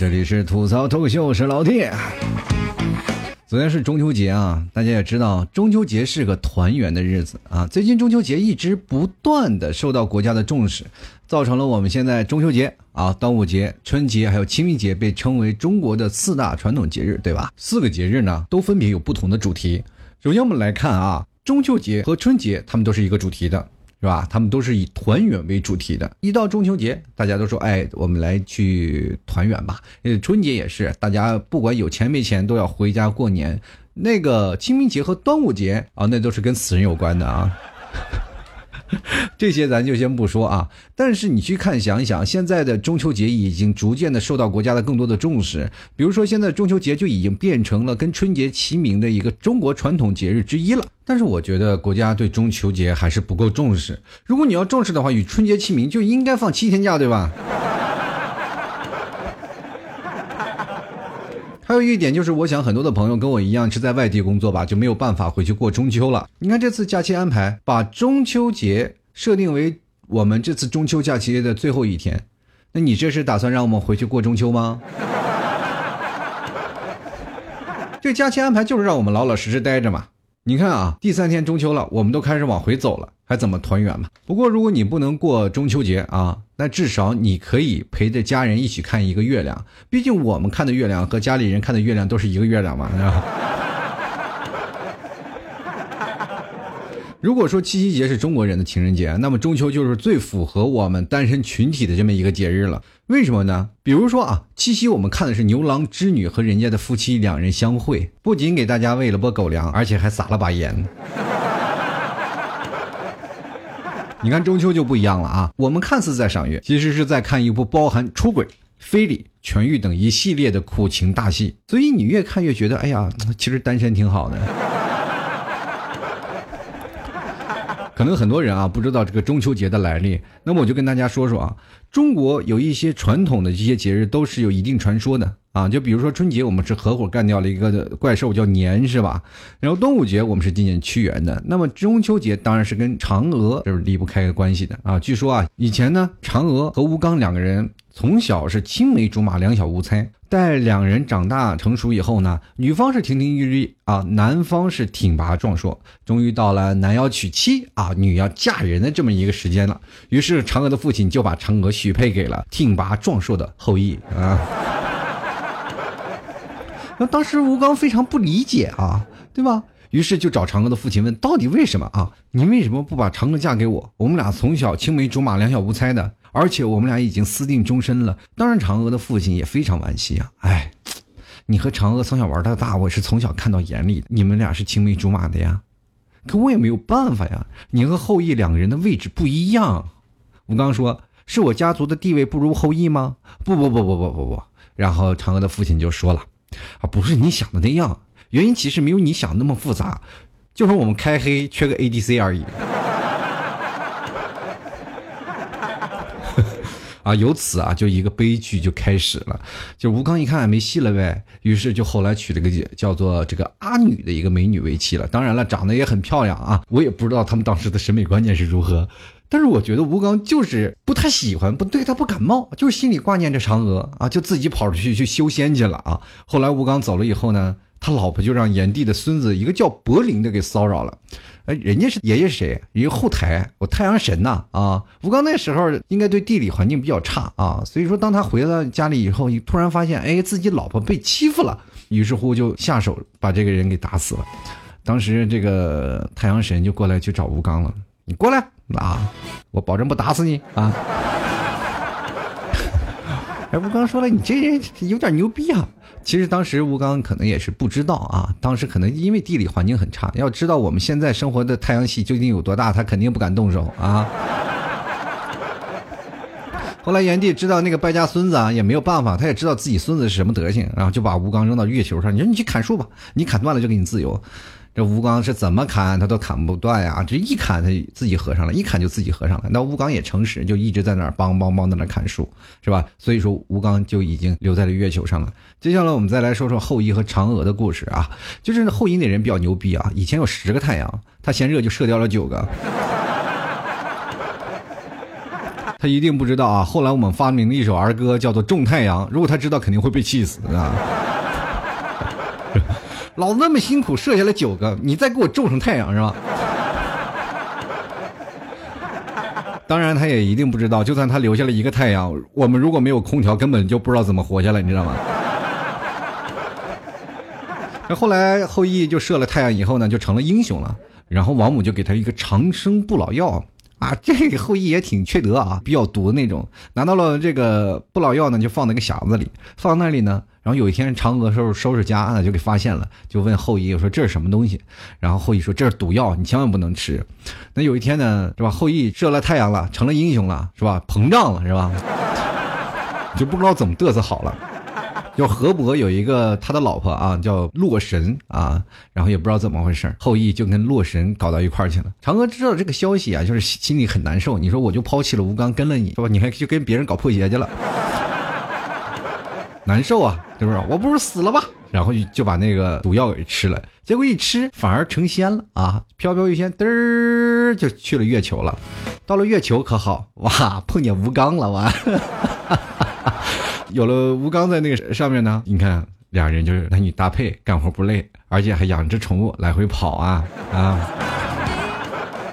这里是吐槽脱口秀，是老弟。昨天是中秋节啊，大家也知道，中秋节是个团圆的日子啊。最近中秋节一直不断的受到国家的重视，造成了我们现在中秋节啊、端午节、春节还有清明节被称为中国的四大传统节日，对吧？四个节日呢，都分别有不同的主题。首先我们来看啊，中秋节和春节，他们都是一个主题的。是吧？他们都是以团圆为主题的。一到中秋节，大家都说：“哎，我们来去团圆吧。”呃，春节也是，大家不管有钱没钱，都要回家过年。那个清明节和端午节啊，那都是跟死人有关的啊。这些咱就先不说啊，但是你去看想一想，现在的中秋节已经逐渐的受到国家的更多的重视。比如说，现在中秋节就已经变成了跟春节齐名的一个中国传统节日之一了。但是我觉得国家对中秋节还是不够重视。如果你要重视的话，与春节齐名，就应该放七天假，对吧？还有一点就是，我想很多的朋友跟我一样是在外地工作吧，就没有办法回去过中秋了。你看这次假期安排，把中秋节设定为我们这次中秋假期的最后一天，那你这是打算让我们回去过中秋吗？这假期安排就是让我们老老实实待着嘛。你看啊，第三天中秋了，我们都开始往回走了，还怎么团圆嘛？不过如果你不能过中秋节啊，那至少你可以陪着家人一起看一个月亮。毕竟我们看的月亮和家里人看的月亮都是一个月亮嘛，是吧？如果说七夕节是中国人的情人节，那么中秋就是最符合我们单身群体的这么一个节日了。为什么呢？比如说啊，七夕我们看的是牛郎织女和人家的夫妻两人相会，不仅给大家喂了波狗粮，而且还撒了把盐。你看中秋就不一样了啊，我们看似在赏月，其实是在看一部包含出轨、非礼、痊愈等一系列的苦情大戏。所以你越看越觉得，哎呀，其实单身挺好的。可能很多人啊不知道这个中秋节的来历，那么我就跟大家说说啊，中国有一些传统的这些节日都是有一定传说的啊，就比如说春节我们是合伙干掉了一个怪兽叫年是吧？然后端午节我们是纪念屈原的，那么中秋节当然是跟嫦娥就是离不开关系的啊。据说啊，以前呢，嫦娥和吴刚两个人从小是青梅竹马，两小无猜。待两人长大成熟以后呢，女方是亭亭玉立啊，男方是挺拔壮硕。终于到了男要娶妻啊，女要嫁人的这么一个时间了。于是嫦娥的父亲就把嫦娥许配给了挺拔壮硕的后羿啊。那当时吴刚非常不理解啊，对吧？于是就找嫦娥的父亲问，到底为什么啊？你为什么不把嫦娥嫁给我？我们俩从小青梅竹马，两小无猜的。而且我们俩已经私定终身了。当然，嫦娥的父亲也非常惋惜啊！哎，你和嫦娥从小玩到大，我是从小看到眼里，你们俩是青梅竹马的呀。可我也没有办法呀，你和后羿两个人的位置不一样。吴刚说：“是我家族的地位不如后羿吗？”不不不不不不不。然后嫦娥的父亲就说了：“啊，不是你想的那样，原因其实没有你想那么复杂，就是我们开黑缺个 ADC 而已。”啊，由此啊，就一个悲剧就开始了。就吴刚一看没戏了呗，于是就后来娶了个叫做这个阿女的一个美女为妻了。当然了，长得也很漂亮啊。我也不知道他们当时的审美观念是如何，但是我觉得吴刚就是不太喜欢，不对他不感冒，就是心里挂念着嫦娥啊，就自己跑出去去修仙去了啊。后来吴刚走了以后呢，他老婆就让炎帝的孙子一个叫柏林的给骚扰了。人家是爷爷是谁？一个后台，我太阳神呐啊！吴刚那时候应该对地理环境比较差啊，所以说当他回到家里以后，突然发现哎自己老婆被欺负了，于是乎就下手把这个人给打死了。当时这个太阳神就过来去找吴刚了，你过来啊，我保证不打死你啊！哎，吴刚说了，你这人有点牛逼啊！其实当时吴刚可能也是不知道啊，当时可能因为地理环境很差，要知道我们现在生活的太阳系究竟有多大，他肯定不敢动手啊。后来炎帝知道那个败家孙子啊，也没有办法，他也知道自己孙子是什么德行，然后就把吴刚扔到月球上，你说你去砍树吧，你砍断了就给你自由。这吴刚是怎么砍他都砍不断呀，这一砍他自己合上了，一砍就自己合上了。那吴刚也诚实，就一直在那儿梆梆梆在那砍树，是吧？所以说吴刚就已经留在了月球上了。接下来我们再来说说后羿和嫦娥的故事啊，就是后羿那人比较牛逼啊，以前有十个太阳，他嫌热就射掉了九个。他一定不知道啊。后来我们发明了一首儿歌，叫做《种太阳》。如果他知道，肯定会被气死啊！老子那么辛苦射下来九个，你再给我种成太阳是吧？当然，他也一定不知道，就算他留下了一个太阳，我们如果没有空调，根本就不知道怎么活下来，你知道吗？那后来后羿就射了太阳以后呢，就成了英雄了。然后王母就给他一个长生不老药啊，这个后羿也挺缺德啊，比较毒的那种。拿到了这个不老药呢，就放在个匣子里，放那里呢。然后有一天嫦娥收拾收拾家呢，就给发现了，就问后羿说：“这是什么东西？”然后后羿说：“这是毒药，你千万不能吃。”那有一天呢，是吧？后羿射了太阳了，成了英雄了，是吧？膨胀了，是吧？就不知道怎么嘚瑟好了。就河伯有一个他的老婆啊，叫洛神啊，然后也不知道怎么回事，后羿就跟洛神搞到一块儿去了。嫦娥知道这个消息啊，就是心里很难受。你说我就抛弃了吴刚跟了你，是吧？你还去跟别人搞破鞋去了，难受啊，是不是？我不如死了吧。然后就就把那个毒药给吃了，结果一吃反而成仙了啊，飘飘欲仙，嘚儿就去了月球了。到了月球可好，哇，碰见吴刚了哇。有了吴刚在那个上面呢，你看俩人就是男女搭配，干活不累，而且还养只宠物来回跑啊啊！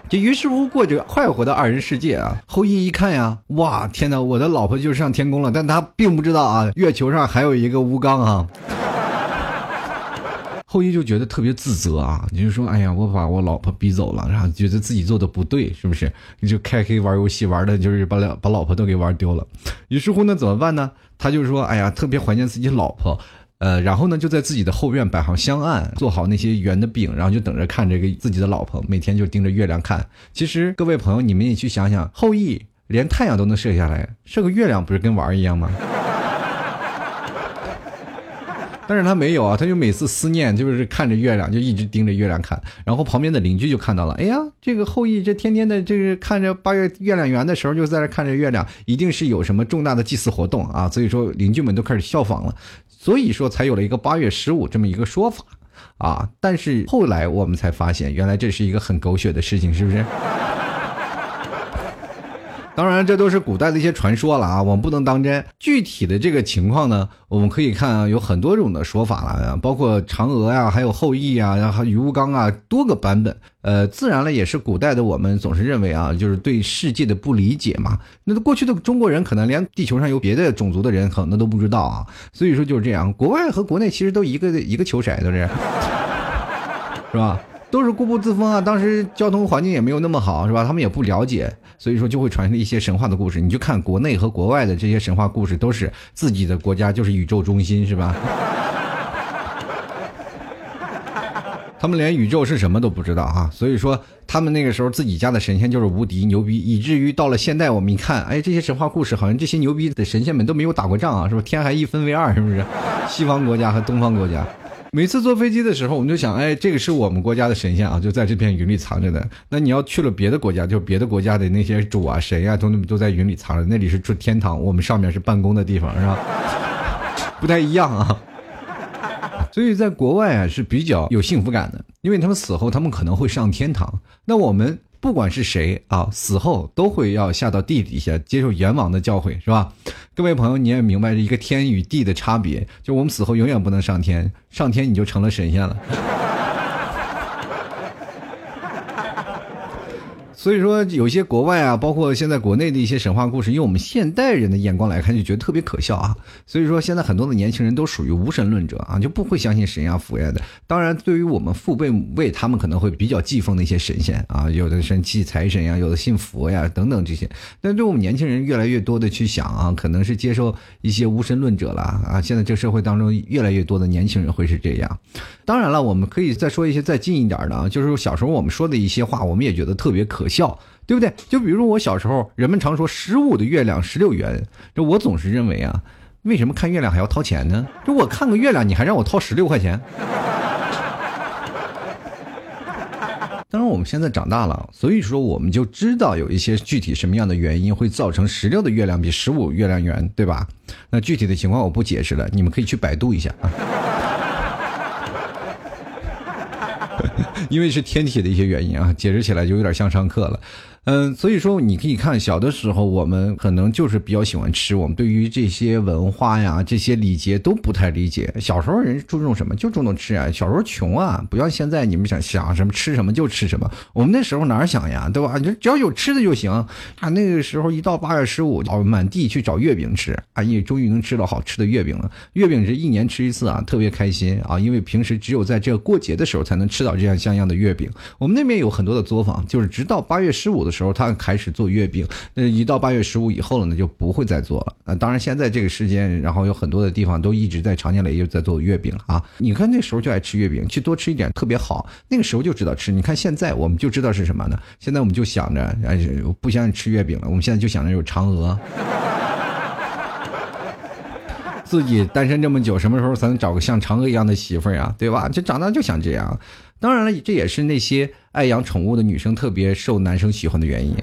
就于是乎过着快活的二人世界啊。后羿一看呀，哇，天哪，我的老婆就上天宫了，但他并不知道啊，月球上还有一个吴刚啊。后羿就觉得特别自责啊，你就说，哎呀，我把我老婆逼走了，然后觉得自己做的不对，是不是？你就开黑玩游戏玩的，就是把 把老婆都给玩丢了。于是乎呢，怎么办呢？他就说，哎呀，特别怀念自己老婆，呃，然后呢，就在自己的后院摆上香案，做好那些圆的饼，然后就等着看这个自己的老婆，每天就盯着月亮看。其实各位朋友，你们也去想想，后羿连太阳都能射下来，射个月亮不是跟玩儿一样吗？但是他没有啊，他就每次思念，就是看着月亮，就一直盯着月亮看。然后旁边的邻居就看到了，哎呀，这个后羿这天天的这个看着八月月亮圆的时候，就在这看着月亮，一定是有什么重大的祭祀活动啊。所以说邻居们都开始效仿了，所以说才有了一个八月十五这么一个说法啊。但是后来我们才发现，原来这是一个很狗血的事情，是不是？当然，这都是古代的一些传说了啊，我们不能当真。具体的这个情况呢，我们可以看啊，有很多种的说法了，包括嫦娥呀，还有后羿啊，然后于吴刚啊，多个版本。呃，自然了，也是古代的我们总是认为啊，就是对世界的不理解嘛。那过去的中国人可能连地球上有别的种族的人可能都不知道啊，所以说就是这样。国外和国内其实都一个一个球色，都是，是吧？都是固步自封啊！当时交通环境也没有那么好，是吧？他们也不了解，所以说就会传一些神话的故事。你就看国内和国外的这些神话故事，都是自己的国家就是宇宙中心，是吧？他们连宇宙是什么都不知道啊！所以说他们那个时候自己家的神仙就是无敌牛逼，以至于到了现代我们一看，哎，这些神话故事好像这些牛逼的神仙们都没有打过仗啊，是不是？天还一分为二，是不是？西方国家和东方国家。每次坐飞机的时候，我们就想，哎，这个是我们国家的神仙啊，就在这片云里藏着的。那你要去了别的国家，就别的国家的那些主啊、神呀，都都在云里藏着，那里是住天堂，我们上面是办公的地方，是吧？不太一样啊。所以在国外啊是比较有幸福感的，因为他们死后他们可能会上天堂，那我们。不管是谁啊，死后都会要下到地底下接受阎王的教诲，是吧？各位朋友，你也明白一个天与地的差别，就我们死后永远不能上天，上天你就成了神仙了。所以说，有些国外啊，包括现在国内的一些神话故事，用我们现代人的眼光来看，就觉得特别可笑啊。所以说，现在很多的年轻人都属于无神论者啊，就不会相信神呀、佛呀的。当然，对于我们父辈母辈，他们可能会比较祭奉的一些神仙啊，有的神祭财神呀，有的信佛呀等等这些。但对我们年轻人越来越多的去想啊，可能是接受一些无神论者了啊。现在这社会当中越来越多的年轻人会是这样。当然了，我们可以再说一些再近一点的啊，就是小时候我们说的一些话，我们也觉得特别可笑。对不对？就比如我小时候，人们常说十五的月亮十六圆，这我总是认为啊，为什么看月亮还要掏钱呢？就我看个月亮，你还让我掏十六块钱？当然，我们现在长大了，所以说我们就知道有一些具体什么样的原因会造成十六的月亮比十五月亮圆，对吧？那具体的情况我不解释了，你们可以去百度一下啊。因为是天体的一些原因啊，解释起来就有点像上课了。嗯，所以说你可以看，小的时候我们可能就是比较喜欢吃，我们对于这些文化呀、这些礼节都不太理解。小时候人注重什么？就注重吃啊。小时候穷啊，不像现在你们想想什么吃什么就吃什么。我们那时候哪想呀，对吧？你只要有吃的就行啊。那个时候一到八月十五，哦，满地去找月饼吃啊，也终于能吃到好吃的月饼了。月饼是一年吃一次啊，特别开心啊，因为平时只有在这过节的时候才能吃到这样像样的月饼。我们那边有很多的作坊，就是直到八月十五的时候，时候他开始做月饼。那一到八月十五以后了呢，就不会再做了。啊，当然现在这个时间，然后有很多的地方都一直在常年累月在做月饼啊。你看那时候就爱吃月饼，去多吃一点特别好。那个时候就知道吃。你看现在我们就知道是什么呢？现在我们就想着，哎，不想吃月饼了。我们现在就想着有嫦娥。自己单身这么久，什么时候才能找个像嫦娥一样的媳妇儿呀？对吧？就长大就想这样。当然了，这也是那些爱养宠物的女生特别受男生喜欢的原因。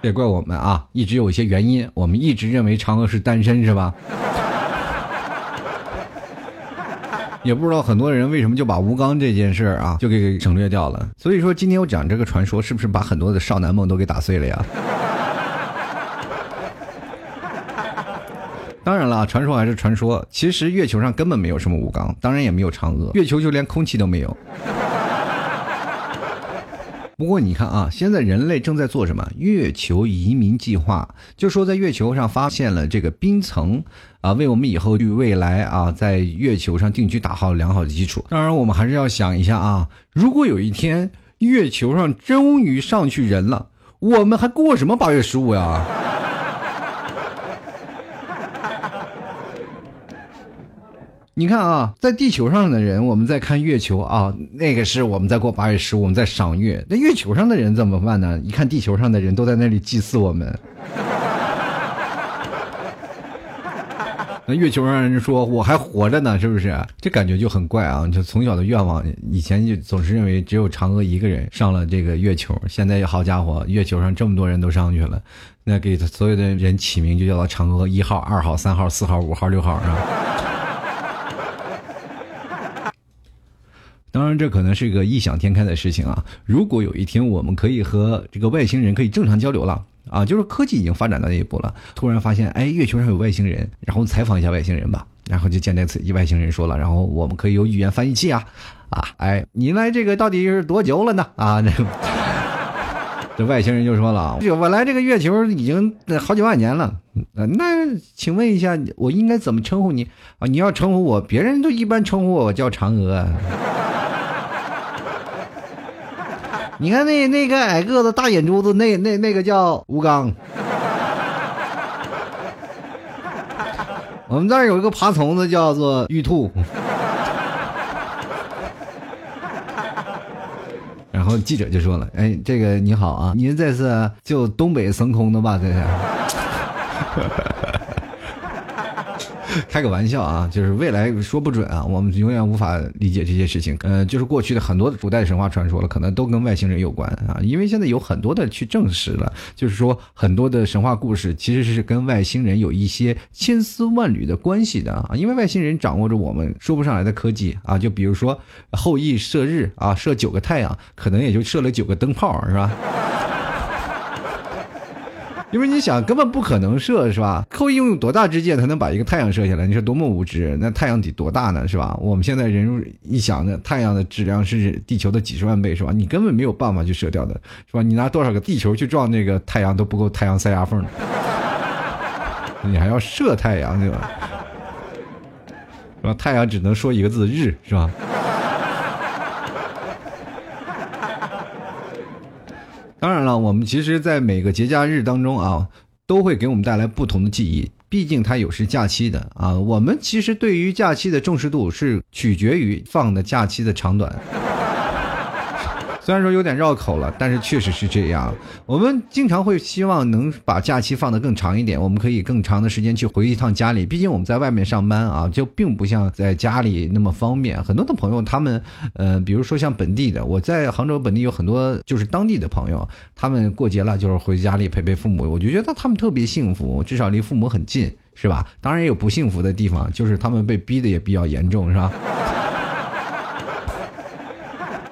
别怪我们啊，一直有一些原因，我们一直认为嫦娥是单身，是吧？也不知道很多人为什么就把吴刚这件事啊就给省略掉了。所以说，今天我讲这个传说，是不是把很多的少男梦都给打碎了呀？当然了，传说还是传说。其实月球上根本没有什么武钢，当然也没有嫦娥，月球就连空气都没有。不过你看啊，现在人类正在做什么？月球移民计划，就说在月球上发现了这个冰层啊，为我们以后未来啊在月球上定居打好良好的基础。当然，我们还是要想一下啊，如果有一天月球上终于上去人了，我们还过什么八月十五呀？你看啊，在地球上的人，我们在看月球啊，那个是我们在过八月十五，我们在赏月。那月球上的人怎么办呢？一看地球上的人都在那里祭祀我们。那月球上人说我还活着呢，是不是？这感觉就很怪啊！就从小的愿望，以前就总是认为只有嫦娥一个人上了这个月球，现在好家伙，月球上这么多人都上去了，那给所有的人起名就叫做嫦娥一号、二号、三号、四号、五号、六号，是吧当然，这可能是一个异想天开的事情啊！如果有一天我们可以和这个外星人可以正常交流了啊，就是科技已经发展到那一步了，突然发现，哎，月球上有外星人，然后采访一下外星人吧，然后就见那次外星人说了，然后我们可以有语言翻译器啊，啊，哎，你来这个到底是多久了呢？啊，那 这外星人就说了，我来这个月球已经好几万年了，那请问一下，我应该怎么称呼你啊？你要称呼我，别人都一般称呼我叫嫦娥。你看那那个矮个子、大眼珠子，那那那个叫吴刚。我们这儿有一个爬虫子，叫做玉兔。然后记者就说了：“哎，这个你好啊，您这是就东北升空的吧？这是。” 开个玩笑啊，就是未来说不准啊，我们永远无法理解这些事情。呃，就是过去的很多的古代神话传说了，可能都跟外星人有关啊，因为现在有很多的去证实了，就是说很多的神话故事其实是跟外星人有一些千丝万缕的关系的啊，因为外星人掌握着我们说不上来的科技啊，就比如说后羿射日啊，射九个太阳，可能也就射了九个灯泡，是吧？因为你想，根本不可能射，是吧？后羿用多大支箭才能把一个太阳射下来？你说多么无知！那太阳得多大呢，是吧？我们现在人一想，那太阳的质量是地球的几十万倍，是吧？你根本没有办法去射掉的，是吧？你拿多少个地球去撞那个太阳都不够太阳塞牙缝，你还要射太阳，对吧？是吧？太阳只能说一个字“日”，是吧？当然了，我们其实，在每个节假日当中啊，都会给我们带来不同的记忆。毕竟它有是假期的啊，我们其实对于假期的重视度是取决于放的假期的长短。虽然说有点绕口了，但是确实是这样。我们经常会希望能把假期放得更长一点，我们可以更长的时间去回一趟家里。毕竟我们在外面上班啊，就并不像在家里那么方便。很多的朋友，他们呃，比如说像本地的，我在杭州本地有很多就是当地的朋友，他们过节了就是回家里陪陪父母，我就觉得他们特别幸福，至少离父母很近，是吧？当然也有不幸福的地方，就是他们被逼的也比较严重，是吧？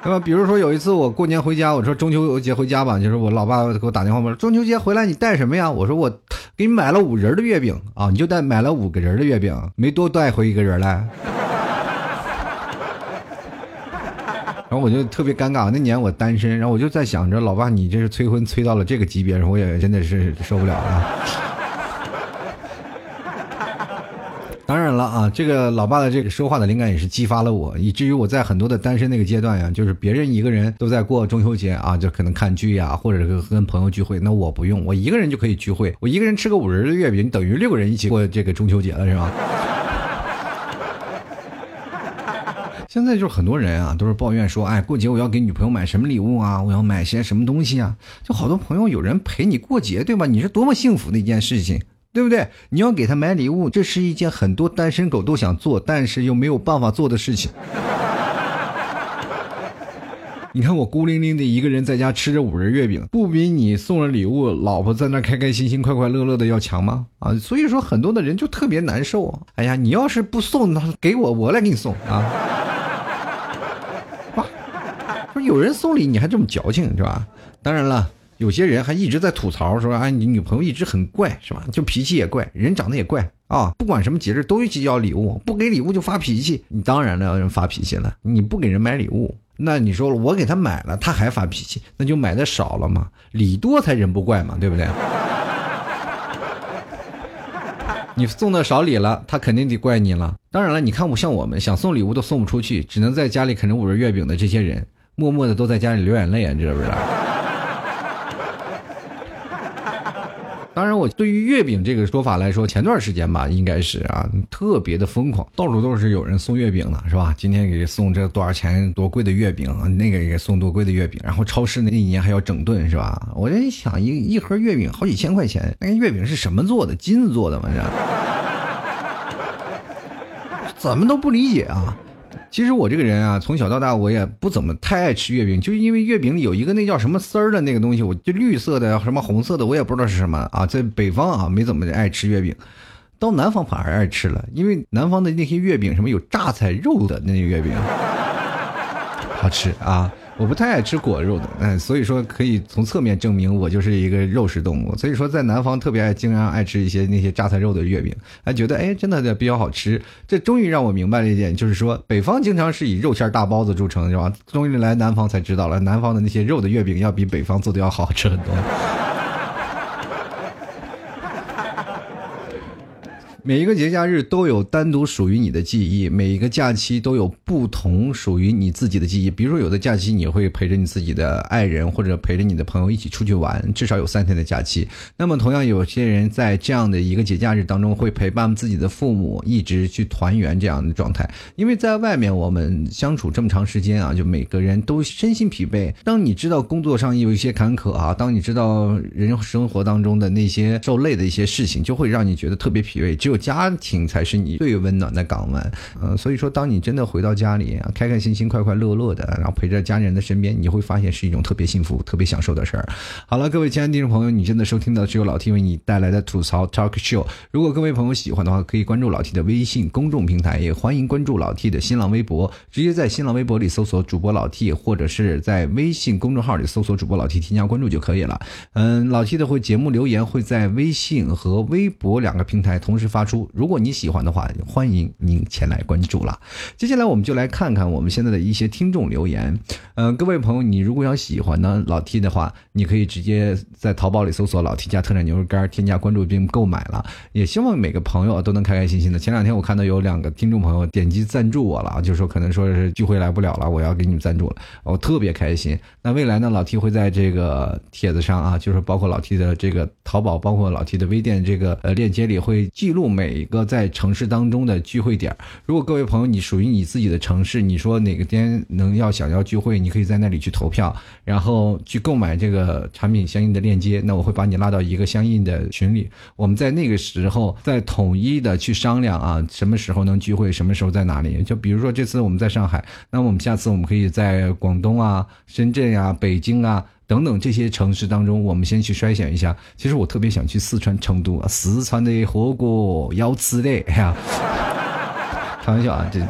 那么？比如说有一次我过年回家，我说中秋节回家吧，就是我老爸给我打电话我说中秋节回来你带什么呀？我说我给你买了五仁的月饼啊，你就带买了五个人的月饼，没多带回一个人来。然后我就特别尴尬，那年我单身，然后我就在想着，老爸你这是催婚催到了这个级别，我也真的是受不了了。当然了啊，这个老爸的这个说话的灵感也是激发了我，以至于我在很多的单身那个阶段呀，就是别人一个人都在过中秋节啊，就可能看剧呀，或者是跟朋友聚会，那我不用，我一个人就可以聚会，我一个人吃个五仁的月饼，等于六个人一起过这个中秋节了，是吧？现在就是很多人啊，都是抱怨说，哎，过节我要给女朋友买什么礼物啊？我要买些什么东西啊？就好多朋友有人陪你过节，对吧？你是多么幸福的一件事情。对不对？你要给他买礼物，这是一件很多单身狗都想做，但是又没有办法做的事情。你看我孤零零的一个人在家吃着五仁月饼，不比你送了礼物，老婆在那开开心心、快快乐乐的要强吗？啊，所以说很多的人就特别难受。哎呀，你要是不送，他给我，我来给你送啊。说有人送礼，你还这么矫情是吧？当然了。有些人还一直在吐槽说：“啊，你女朋友一直很怪，是吧？就脾气也怪，人长得也怪啊！不管什么节日都计较礼物，不给礼物就发脾气。你当然了，要人发脾气了。你不给人买礼物，那你说，我给他买了，他还发脾气，那就买的少了嘛。礼多才人不怪嘛，对不对？你送的少礼了，他肯定得怪你了。当然了，你看我像我们想送礼物都送不出去，只能在家里啃着五仁月饼的这些人，默默的都在家里流眼泪啊，知不知道？”当然，我对于月饼这个说法来说，前段时间吧，应该是啊，特别的疯狂，到处都是有人送月饼的，是吧？今天给送这多少钱多贵的月饼，那个也送多贵的月饼，然后超市那一年还要整顿，是吧？我这一想，一一盒月饼好几千块钱，那个月饼是什么做的？金子做的吗？这怎么都不理解啊！其实我这个人啊，从小到大我也不怎么太爱吃月饼，就是因为月饼里有一个那叫什么丝儿的那个东西，我就绿色的什么红色的，我也不知道是什么啊。在北方啊，没怎么爱吃月饼，到南方反而爱吃了，因为南方的那些月饼什么有榨菜肉的那月饼，好吃啊。我不太爱吃果肉的，哎，所以说可以从侧面证明我就是一个肉食动物。所以说在南方特别爱，经常爱吃一些那些榨菜肉的月饼，还觉得哎，真的比较好吃。这终于让我明白了一点，就是说北方经常是以肉馅大包子著称，是吧？终于来南方才知道了，南方的那些肉的月饼要比北方做的要好吃很多。每一个节假日都有单独属于你的记忆，每一个假期都有不同属于你自己的记忆。比如说，有的假期你会陪着你自己的爱人，或者陪着你的朋友一起出去玩，至少有三天的假期。那么，同样有些人在这样的一个节假日当中会陪伴自己的父母，一直去团圆这样的状态。因为在外面我们相处这么长时间啊，就每个人都身心疲惫。当你知道工作上有一些坎坷啊，当你知道人生活当中的那些受累的一些事情，就会让你觉得特别疲惫。只有有家庭才是你最温暖的港湾，嗯，所以说，当你真的回到家里，开开心心、快快乐乐的，然后陪着家人的身边，你会发现是一种特别幸福、特别享受的事儿。好了，各位亲爱的听众朋友，你真的收听到只有老 T 为你带来的吐槽 Talk Show。如果各位朋友喜欢的话，可以关注老 T 的微信公众平台，也欢迎关注老 T 的新浪微博，直接在新浪微博里搜索主播老 T，或者是在微信公众号里搜索主播老 T，添加关注就可以了。嗯，老 T 的会节目留言会在微信和微博两个平台同时发出。如果你喜欢的话，欢迎您前来关注了。接下来我们就来看看我们现在的一些听众留言。嗯，各位朋友，你如果要喜欢呢老 T 的话，你可以直接在淘宝里搜索“老 T 家特产牛肉干”，添加关注并购买了。也希望每个朋友都能开开心心的。前两天我看到有两个听众朋友点击赞助我了，就说可能说是聚会来不了了，我要给你们赞助了，我特别开心。那未来呢，老 T 会在这个帖子上啊，就是包括老 T 的这个淘宝，包括老 T 的微店这个呃链接里会记录每一。个在城市当中的聚会点如果各位朋友你属于你自己的城市，你说哪个天能要想要聚会，你可以在那里去投票，然后去购买这个产品相应的链接，那我会把你拉到一个相应的群里，我们在那个时候再统一的去商量啊，什么时候能聚会，什么时候在哪里？就比如说这次我们在上海，那我们下次我们可以在广东啊、深圳呀、北京啊。等等这些城市当中，我们先去筛选一下。其实我特别想去四川成都啊，四川的火锅要吃的哎呀。开玩笑啊，这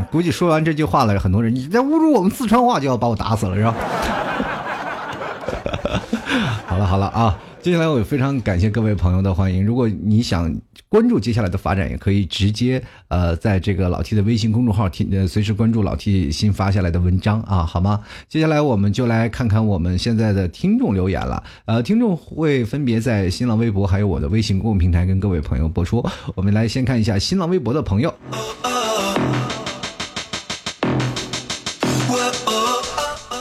估计说完这句话了，很多人你在侮辱我们四川话，就要把我打死了，是吧？好了好了啊，接下来我也非常感谢各位朋友的欢迎。如果你想关注接下来的发展，也可以直接呃在这个老 T 的微信公众号听呃随时关注老 T 新发下来的文章啊，好吗？接下来我们就来看看我们现在的听众留言了。呃，听众会分别在新浪微博还有我的微信公众平台跟各位朋友播出。我们来先看一下新浪微博的朋友。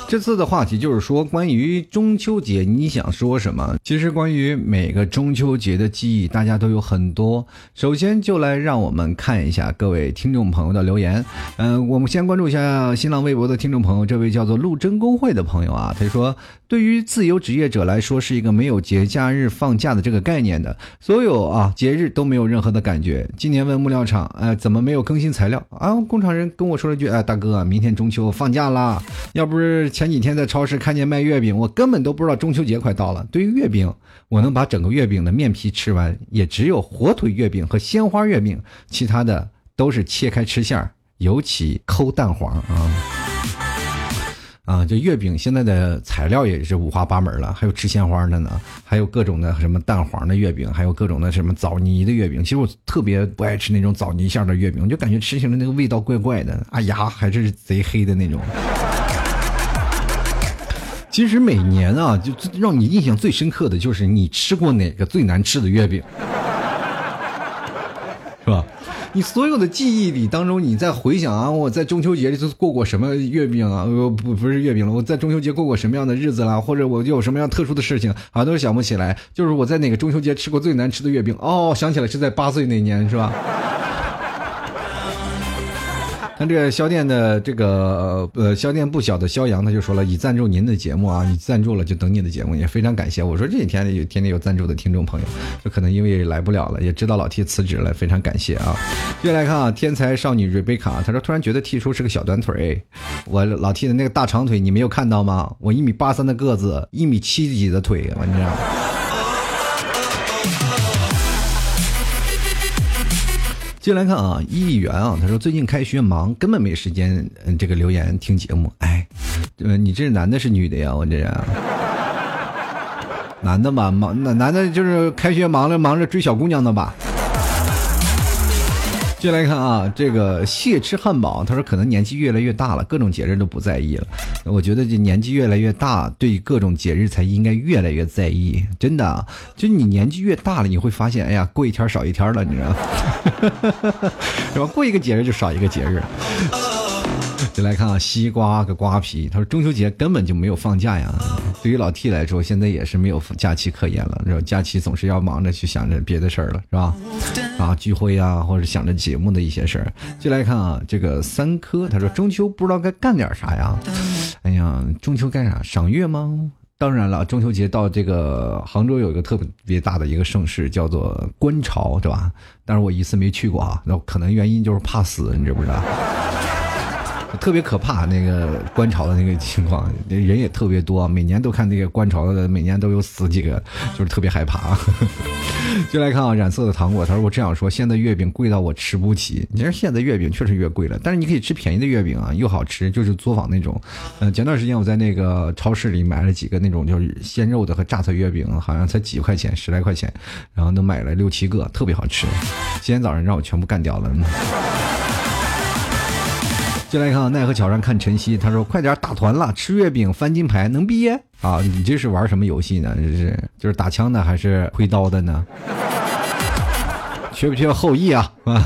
这次的话题就是说，关于中秋节，你想说什么？其实关于每个中秋节的记忆，大家都有很多。首先，就来让我们看一下各位听众朋友的留言。嗯，我们先关注一下新浪微博的听众朋友，这位叫做陆贞公会的朋友啊，他说。对于自由职业者来说，是一个没有节假日放假的这个概念的，所有啊节日都没有任何的感觉。今年问木料厂，哎，怎么没有更新材料啊？工厂人跟我说了句，哎，大哥，明天中秋放假啦。要不是前几天在超市看见卖月饼，我根本都不知道中秋节快到了。对于月饼，我能把整个月饼的面皮吃完，也只有火腿月饼和鲜花月饼，其他的都是切开吃馅儿，尤其抠蛋黄啊。啊，这月饼现在的材料也是五花八门了，还有吃鲜花的呢，还有各种的什么蛋黄的月饼，还有各种的什么枣泥的月饼。其实我特别不爱吃那种枣泥馅的月饼，就感觉吃起来那个味道怪怪的，啊牙还是贼黑的那种。其实每年啊，就让你印象最深刻的就是你吃过哪个最难吃的月饼，是吧？你所有的记忆里当中，你在回想啊，我在中秋节里头过过什么月饼啊？呃，不，不是月饼了，我在中秋节过过什么样的日子啦？或者我有什么样特殊的事情啊，都想不起来。就是我在哪个中秋节吃过最难吃的月饼？哦，想起来是在八岁那年，是吧？看这个肖店的这个呃肖店不小的肖阳，他就说了，已赞助您的节目啊，你赞助了就等你的节目，也非常感谢。我说这几天有天天有赞助的听众朋友，就可能因为来不了了，也知道老 T 辞职了，非常感谢啊。接来看啊，天才少女瑞贝卡，他说突然觉得 T 叔是个小短腿，我老 T 的那个大长腿你没有看到吗？我一米八三的个子，一米七几的腿，我你知道。接来看啊，议员啊，他说最近开学忙，根本没时间嗯这个留言听节目。哎，呃，你这是男的是女的呀？我这人，男的吧，忙男男的就是开学忙着忙着追小姑娘的吧。接来看啊，这个谢吃汉堡，他说可能年纪越来越大了，各种节日都不在意了。我觉得这年纪越来越大，对各种节日才应该越来越在意。真的，就你年纪越大了，你会发现，哎呀，过一天少一天了，你知道吗？是吧？过一个节日就少一个节日。就来看啊，西瓜个瓜皮，他说中秋节根本就没有放假呀。对于老 T 来说，现在也是没有假期可言了。是吧？假期总是要忙着去想着别的事儿了，是吧？啊，聚会啊，或者想着节目的一些事儿。就来看啊，这个三科，他说中秋不知道该干点啥呀？哎呀，中秋干啥？赏月吗？当然了，中秋节到这个杭州有一个特别大的一个盛事，叫做观潮，对吧？但是我一次没去过啊，那可能原因就是怕死，你知不知道？特别可怕，那个观潮的那个情况，那人也特别多，每年都看那个观潮的，每年都有死几个，就是特别害怕。就来看啊，染色的糖果，他说我这样说，现在月饼贵到我吃不起。你说现在月饼确实越贵了，但是你可以吃便宜的月饼啊，又好吃，就是作坊那种。嗯，前段时间我在那个超市里买了几个那种就是鲜肉的和榨菜月饼，好像才几块钱，十来块钱，然后都买了六七个，特别好吃。今天早上让我全部干掉了。进来看奈何桥上看晨曦，他说：“快点打团了，吃月饼翻金牌，能毕业啊？你这是玩什么游戏呢？这是就是打枪的还是挥刀的呢？缺不缺后羿啊？啊！”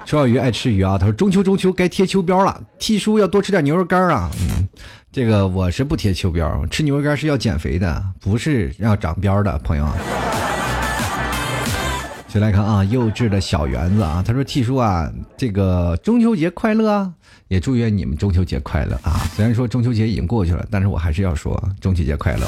周小鱼爱吃鱼啊，他说：“中秋中秋该贴秋膘了，T 叔要多吃点牛肉干啊。”嗯，这个我是不贴秋膘，吃牛肉干是要减肥的，不是要长膘的，朋友。再来看啊，幼稚的小园子啊，他说：“T 叔啊，这个中秋节快乐啊，也祝愿你们中秋节快乐啊。虽然说中秋节已经过去了，但是我还是要说中秋节快乐。”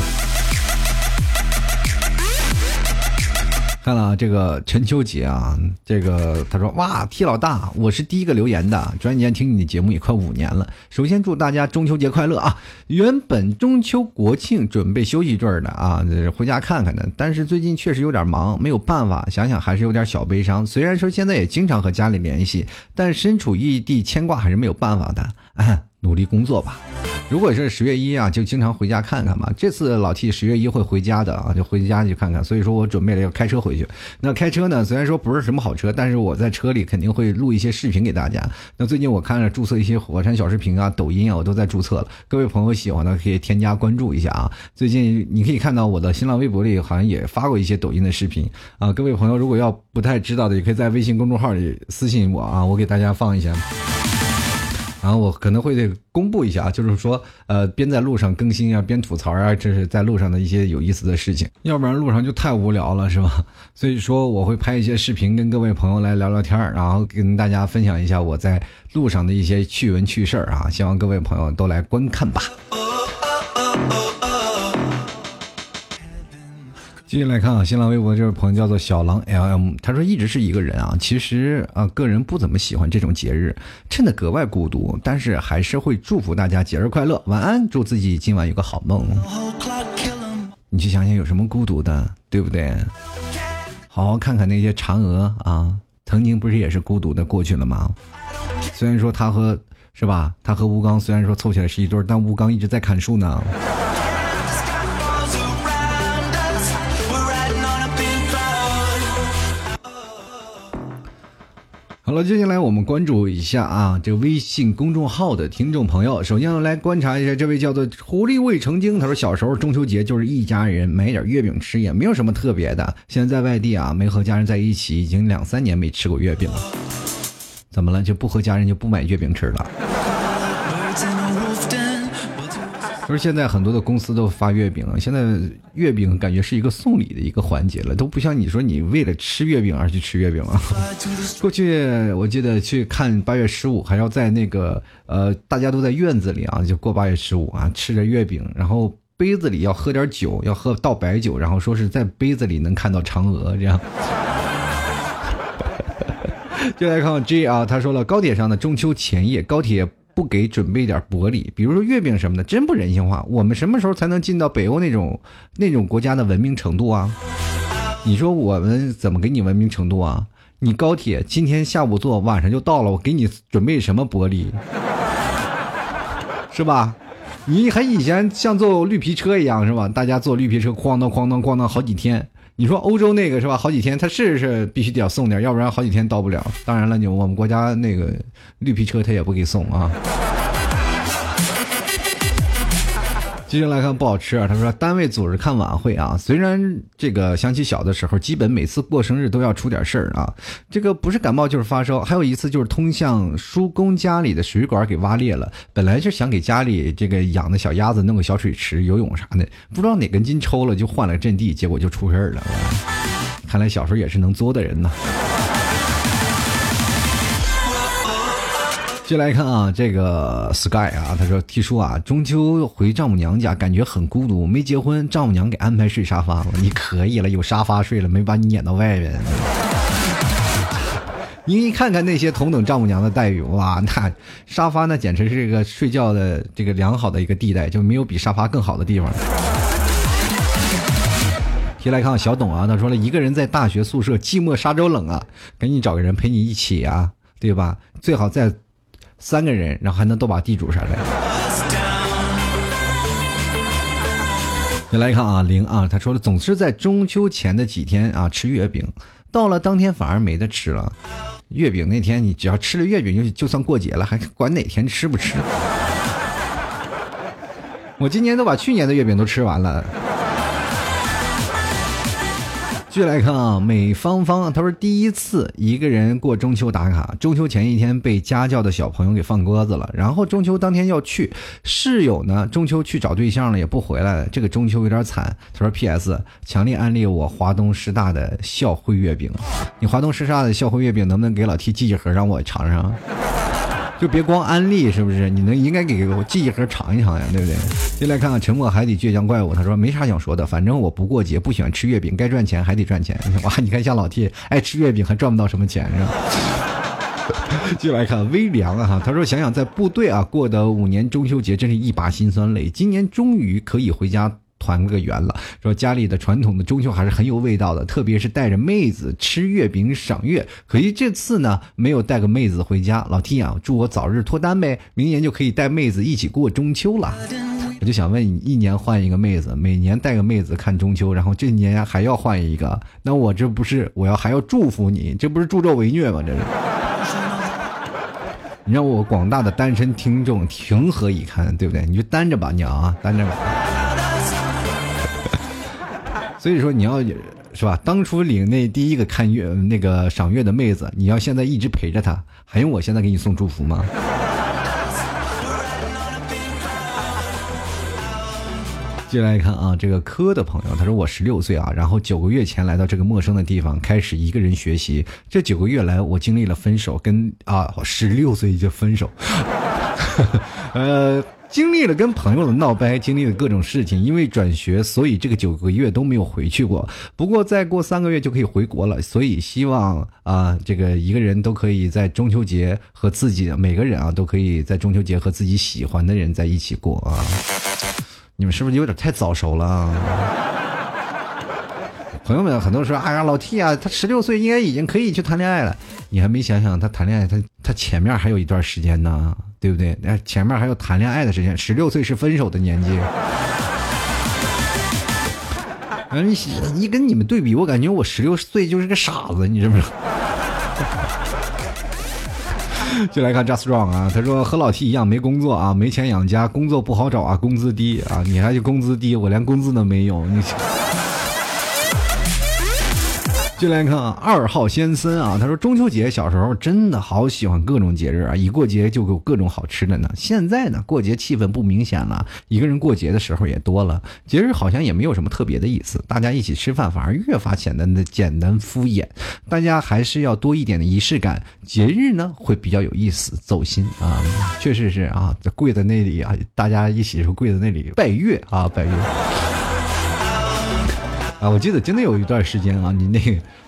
看了这个陈秋杰啊，这个他说哇，T 老大，我是第一个留言的，转眼间听你的节目也快五年了。首先祝大家中秋节快乐啊！原本中秋国庆准备休息一阵的啊，回家看看的，但是最近确实有点忙，没有办法，想想还是有点小悲伤。虽然说现在也经常和家里联系，但身处异地，牵挂还是没有办法的。努力工作吧。如果是十月一啊，就经常回家看看嘛。这次老 T 十月一会回家的啊，就回家去看看。所以说我准备了要开车回去。那开车呢，虽然说不是什么好车，但是我在车里肯定会录一些视频给大家。那最近我看了注册一些火山小视频啊、抖音啊，我都在注册了。各位朋友喜欢的可以添加关注一下啊。最近你可以看到我的新浪微博里好像也发过一些抖音的视频啊。各位朋友如果要不太知道的，也可以在微信公众号里私信我啊，我给大家放一下。然后我可能会公布一下啊，就是说，呃，边在路上更新啊，边吐槽啊，这是在路上的一些有意思的事情。要不然路上就太无聊了，是吧？所以说我会拍一些视频，跟各位朋友来聊聊天然后跟大家分享一下我在路上的一些趣闻趣事啊，希望各位朋友都来观看吧。继续来看啊，新浪微博这位朋友叫做小狼 L M，他说一直是一个人啊，其实啊，个人不怎么喜欢这种节日，衬得格外孤独，但是还是会祝福大家节日快乐，晚安，祝自己今晚有个好梦。你去想想有什么孤独的，对不对？好好看看那些嫦娥啊，曾经不是也是孤独的过去了吗？虽然说他和是吧，他和吴刚虽然说凑起来是一对，但吴刚一直在砍树呢。好了，接下来我们关注一下啊，这微信公众号的听众朋友。首先来观察一下这位叫做“狐狸未成精”，他说小时候中秋节就是一家人买点月饼吃，也没有什么特别的。现在在外地啊，没和家人在一起，已经两三年没吃过月饼了。怎么了？就不和家人就不买月饼吃了？就是现在很多的公司都发月饼，现在月饼感觉是一个送礼的一个环节了，都不像你说你为了吃月饼而去吃月饼了。过去我记得去看八月十五，还要在那个呃大家都在院子里啊，就过八月十五啊，吃着月饼，然后杯子里要喝点酒，要喝倒白酒，然后说是在杯子里能看到嫦娥这样。就来看 J 啊，他说了，高铁上的中秋前夜，高铁。不给准备点薄礼，比如说月饼什么的，真不人性化。我们什么时候才能进到北欧那种那种国家的文明程度啊？你说我们怎么给你文明程度啊？你高铁今天下午坐，晚上就到了，我给你准备什么薄礼？是吧？你还以前像坐绿皮车一样是吧？大家坐绿皮车哐当哐当哐当好几天。你说欧洲那个是吧？好几天，他是是必须得要送点，要不然好几天到不了。当然了，你我们国家那个绿皮车他也不给送啊。继续来看不好吃啊！他说单位组织看晚会啊，虽然这个想起小的时候，基本每次过生日都要出点事儿啊。这个不是感冒就是发烧，还有一次就是通向叔公家里的水管给挖裂了。本来就想给家里这个养的小鸭子弄个小水池游泳啥的，不知道哪根筋抽了就换了阵地，结果就出事儿了。看来小时候也是能作的人呐。接来看啊，这个 Sky 啊，他说：“T 叔啊，中秋回丈母娘家，感觉很孤独。没结婚，丈母娘给安排睡沙发了。你可以了，有沙发睡了，没把你撵到外边。你看看那些同等丈母娘的待遇，哇，那沙发那简直是一个睡觉的这个良好的一个地带，就没有比沙发更好的地方。”接来看小董啊，他说了一个人在大学宿舍寂寞沙洲冷啊，赶紧找个人陪你一起啊，对吧？最好在。三个人，然后还能斗把地主啥的。你来看啊，零啊，他说了，总是在中秋前的几天啊吃月饼，到了当天反而没得吃了。月饼那天你只要吃了月饼，就就算过节了，还管哪天吃不吃？我今年都把去年的月饼都吃完了。继续来看啊，美芳芳，他说第一次一个人过中秋打卡，中秋前一天被家教的小朋友给放鸽子了，然后中秋当天要去，室友呢中秋去找对象了也不回来了，这个中秋有点惨。他说 P.S. 强烈安利我华东师大的校徽月饼，你华东师大的校徽月饼能不能给老 T 寄一盒让我尝尝？就别光安利，是不是？你能应该给我寄一盒尝一尝呀，对不对？进来看看沉默海底倔强怪物，他说没啥想说的，反正我不过节，不喜欢吃月饼，该赚钱还得赚钱。哇，你看像老 T 爱吃月饼还赚不到什么钱是吧？进来看微凉啊，他说想想在部队啊过的五年中秋节真是一把辛酸泪，今年终于可以回家。团个圆了，说家里的传统的中秋还是很有味道的，特别是带着妹子吃月饼赏月。可惜这次呢，没有带个妹子回家。老 T 啊，祝我早日脱单呗，明年就可以带妹子一起过中秋了。我就想问你，一年换一个妹子，每年带个妹子看中秋，然后这年还要换一个，那我这不是我要还要祝福你，这不是助纣为虐吗？这是。你让我广大的单身听众情何以堪，对不对？你就单着吧，娘啊，单着吧。所以说你要是吧，当初领那第一个看月那个赏月的妹子，你要现在一直陪着她，还用我现在给你送祝福吗？进来看啊，这个科的朋友，他说我十六岁啊，然后九个月前来到这个陌生的地方，开始一个人学习。这九个月来，我经历了分手，跟啊十六岁就分手，呃。经历了跟朋友的闹掰，经历了各种事情，因为转学，所以这个九个月都没有回去过。不过再过三个月就可以回国了，所以希望啊，这个一个人都可以在中秋节和自己每个人啊，都可以在中秋节和自己喜欢的人在一起过啊。你们是不是有点太早熟了？朋友们很多说，哎呀，老 T 啊，他十六岁应该已经可以去谈恋爱了。你还没想想，他谈恋爱，他他前面还有一段时间呢。对不对？那前面还有谈恋爱的时间，十六岁是分手的年纪。嗯，一跟你们对比，我感觉我十六岁就是个傻子，你知不知道？就来看 Just Wrong 啊，他说和老 T 一样没工作啊，没钱养家，工作不好找啊，工资低啊，你还就工资低，我连工资都没有，你。进来看二号先生啊，他说中秋节小时候真的好喜欢各种节日啊，一过节就有各种好吃的呢。现在呢，过节气氛不明显了，一个人过节的时候也多了，节日好像也没有什么特别的意思，大家一起吃饭反而越发显得的简单敷衍。大家还是要多一点的仪式感，节日呢会比较有意思，走心啊，确实是啊，跪在那里啊，大家一起说跪在那里拜月啊，拜月。我记得真的有一段时间啊，你那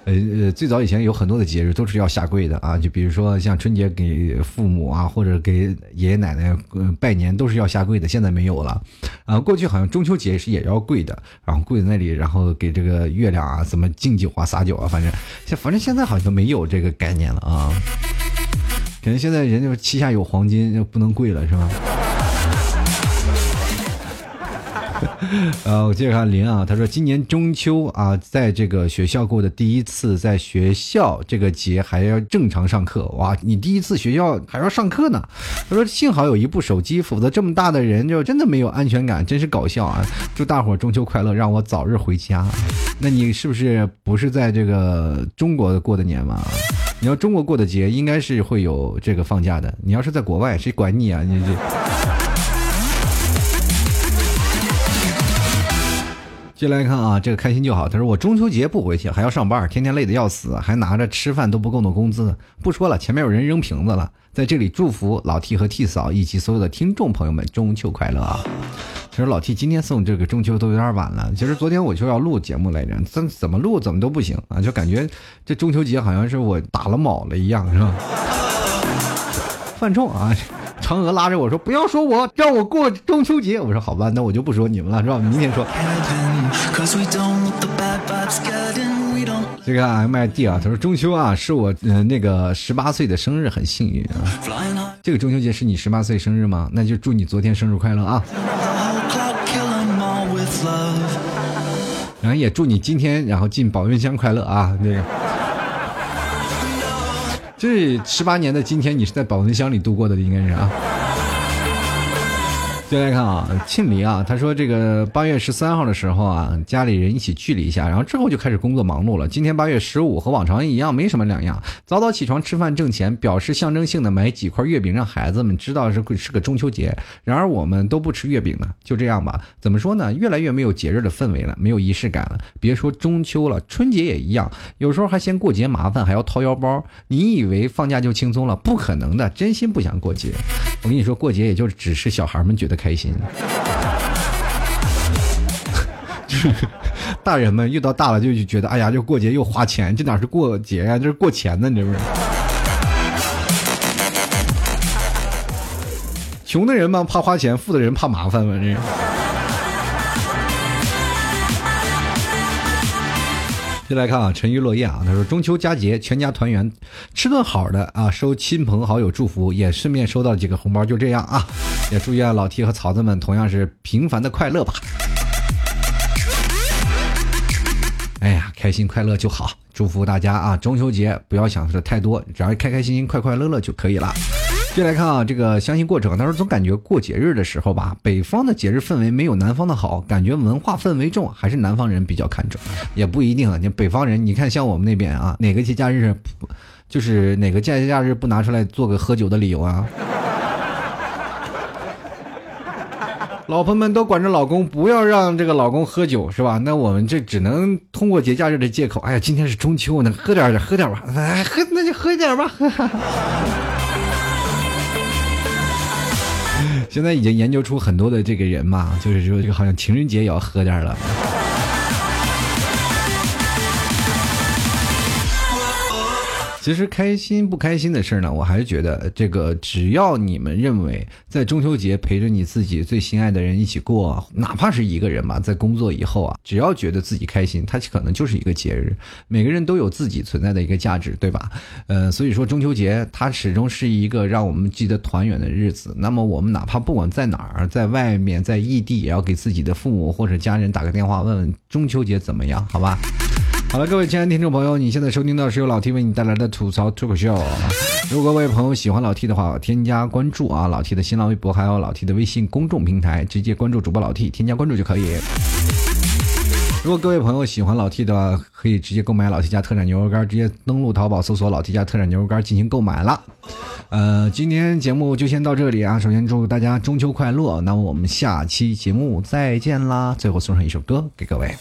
呃呃，最早以前有很多的节日都是要下跪的啊，就比如说像春节给父母啊，或者给爷爷奶奶拜年都是要下跪的，现在没有了。啊，过去好像中秋节是也要跪的，然后跪在那里，然后给这个月亮啊怎么敬酒啊撒酒啊，反正现反正现在好像没有这个概念了啊。可能现在人家膝下有黄金就不能跪了是吧？呃，我接着看林啊，他说今年中秋啊，在这个学校过的第一次，在学校这个节还要正常上课，哇，你第一次学校还要上课呢。他说幸好有一部手机，否则这么大的人就真的没有安全感，真是搞笑啊！祝大伙中秋快乐，让我早日回家。那你是不是不是在这个中国过的年嘛？你要中国过的节，应该是会有这个放假的。你要是在国外，谁管你啊？你这。进来看啊，这个开心就好。他说我中秋节不回去，还要上班，天天累得要死，还拿着吃饭都不够的工资。不说了，前面有人扔瓶子了。在这里祝福老 T 和 T 嫂以及所有的听众朋友们中秋快乐啊！其实老 T 今天送这个中秋都有点晚了。其实昨天我就要录节目来着，怎怎么录怎么都不行啊，就感觉这中秋节好像是我打了卯了一样，是吧？犯冲啊！嫦娥拉着我说：“不要说我，让我过中秋节。”我说：“好吧，那我就不说你们了，是吧？明天说。”这个 M I D 啊，他说中秋啊是我呃那个十八岁的生日，很幸运啊。这个中秋节是你十八岁生日吗？那就祝你昨天生日快乐啊！然后也祝你今天然后进保温箱快乐啊！那个。这十八年的今天，你是在保温箱里度过的，应该是啊。接来看啊，庆黎啊，他说这个八月十三号的时候啊，家里人一起聚了一下，然后之后就开始工作忙碌了。今天八月十五和往常一样，没什么两样。早早起床吃饭挣钱，表示象征性的买几块月饼，让孩子们知道是是个中秋节。然而我们都不吃月饼呢，就这样吧。怎么说呢？越来越没有节日的氛围了，没有仪式感了。别说中秋了，春节也一样，有时候还嫌过节麻烦，还要掏腰包。你以为放假就轻松了？不可能的，真心不想过节。我跟你说，过节也就只是小孩们觉得。开心，就 是大人们遇到大了就就觉得，哎呀，就过节又花钱，这哪是过节呀，这是过钱呢，你这不是？穷的人嘛怕花钱，富的人怕麻烦嘛，这是。先来看啊，沉鱼落雁啊，他说中秋佳节，全家团圆，吃顿好的啊，收亲朋好友祝福，也顺便收到几个红包，就这样啊，也祝愿老 T 和曹子们同样是平凡的快乐吧。哎呀，开心快乐就好，祝福大家啊，中秋节不要想的太多，只要开开心心、快快乐乐就可以了。接来看啊，这个相信过程。他说总感觉过节日的时候吧，北方的节日氛围没有南方的好，感觉文化氛围重，还是南方人比较看重。也不一定啊，你北方人，你看像我们那边啊，哪个节假日，就是哪个节假日不拿出来做个喝酒的理由啊？老婆们都管着老公，不要让这个老公喝酒，是吧？那我们这只能通过节假日的借口，哎呀，今天是中秋，那喝点喝点吧，哎，喝那就喝一点吧。现在已经研究出很多的这个人嘛，就是说这个好像情人节也要喝点儿了。其实开心不开心的事儿呢，我还是觉得这个，只要你们认为在中秋节陪着你自己最心爱的人一起过，哪怕是一个人吧，在工作以后啊，只要觉得自己开心，它可能就是一个节日。每个人都有自己存在的一个价值，对吧？呃，所以说中秋节它始终是一个让我们记得团圆的日子。那么我们哪怕不管在哪儿，在外面，在异地，也要给自己的父母或者家人打个电话，问问中秋节怎么样，好吧？好了，各位亲爱的听众朋友，你现在收听到是由老 T 为你带来的吐槽脱口秀。如果各位朋友喜欢老 T 的话，添加关注啊，老 T 的新浪微博还有老 T 的微信公众平台，直接关注主播老 T，添加关注就可以。如果各位朋友喜欢老 T 的话，可以直接购买老 T 家特产牛肉干，直接登录淘宝搜索老 T 家特产牛肉干进行购买了。呃，今天节目就先到这里啊。首先祝大家中秋快乐，那么我们下期节目再见啦。最后送上一首歌给各位。